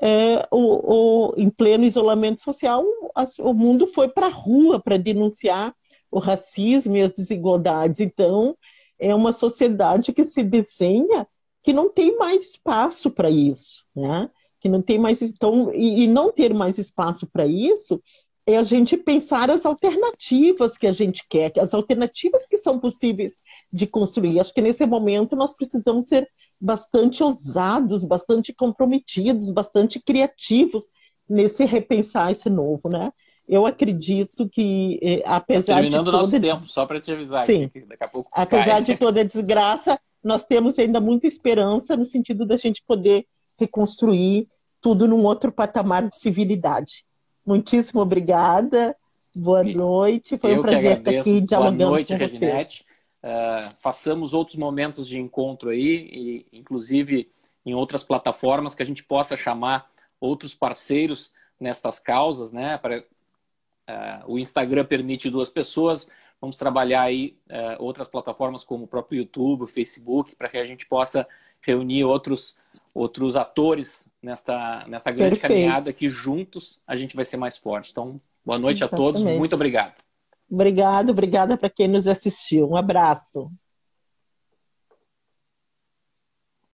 é, o, o, em pleno isolamento social, a, o mundo foi para a rua para denunciar o racismo e as desigualdades. Então, é uma sociedade que se desenha que não tem mais espaço para isso, né? Que não tem mais então e, e não ter mais espaço para isso é a gente pensar as alternativas que a gente quer, as alternativas que são possíveis de construir. Acho que nesse momento nós precisamos ser bastante ousados, bastante comprometidos, bastante criativos nesse repensar esse novo, né? Eu acredito que, eh, apesar Terminando de toda... nosso tempo, só para te avisar. Sim. Que daqui a pouco apesar cai. de toda a desgraça, nós temos ainda muita esperança no sentido da gente poder reconstruir tudo num outro patamar de civilidade. Muitíssimo obrigada. Boa noite. Foi Eu um prazer estar aqui dialogando Boa noite, com Reginete. Uh, façamos outros momentos de encontro aí, e, inclusive em outras plataformas que a gente possa chamar outros parceiros nestas causas, né? Uh, o Instagram permite duas pessoas. Vamos trabalhar aí uh, outras plataformas como o próprio YouTube, o Facebook, para que a gente possa reunir outros, outros atores nesta, nesta grande Perfeito. caminhada que juntos a gente vai ser mais forte. Então, boa noite Exatamente. a todos, muito obrigado. Obrigado, obrigada para quem nos assistiu. Um abraço.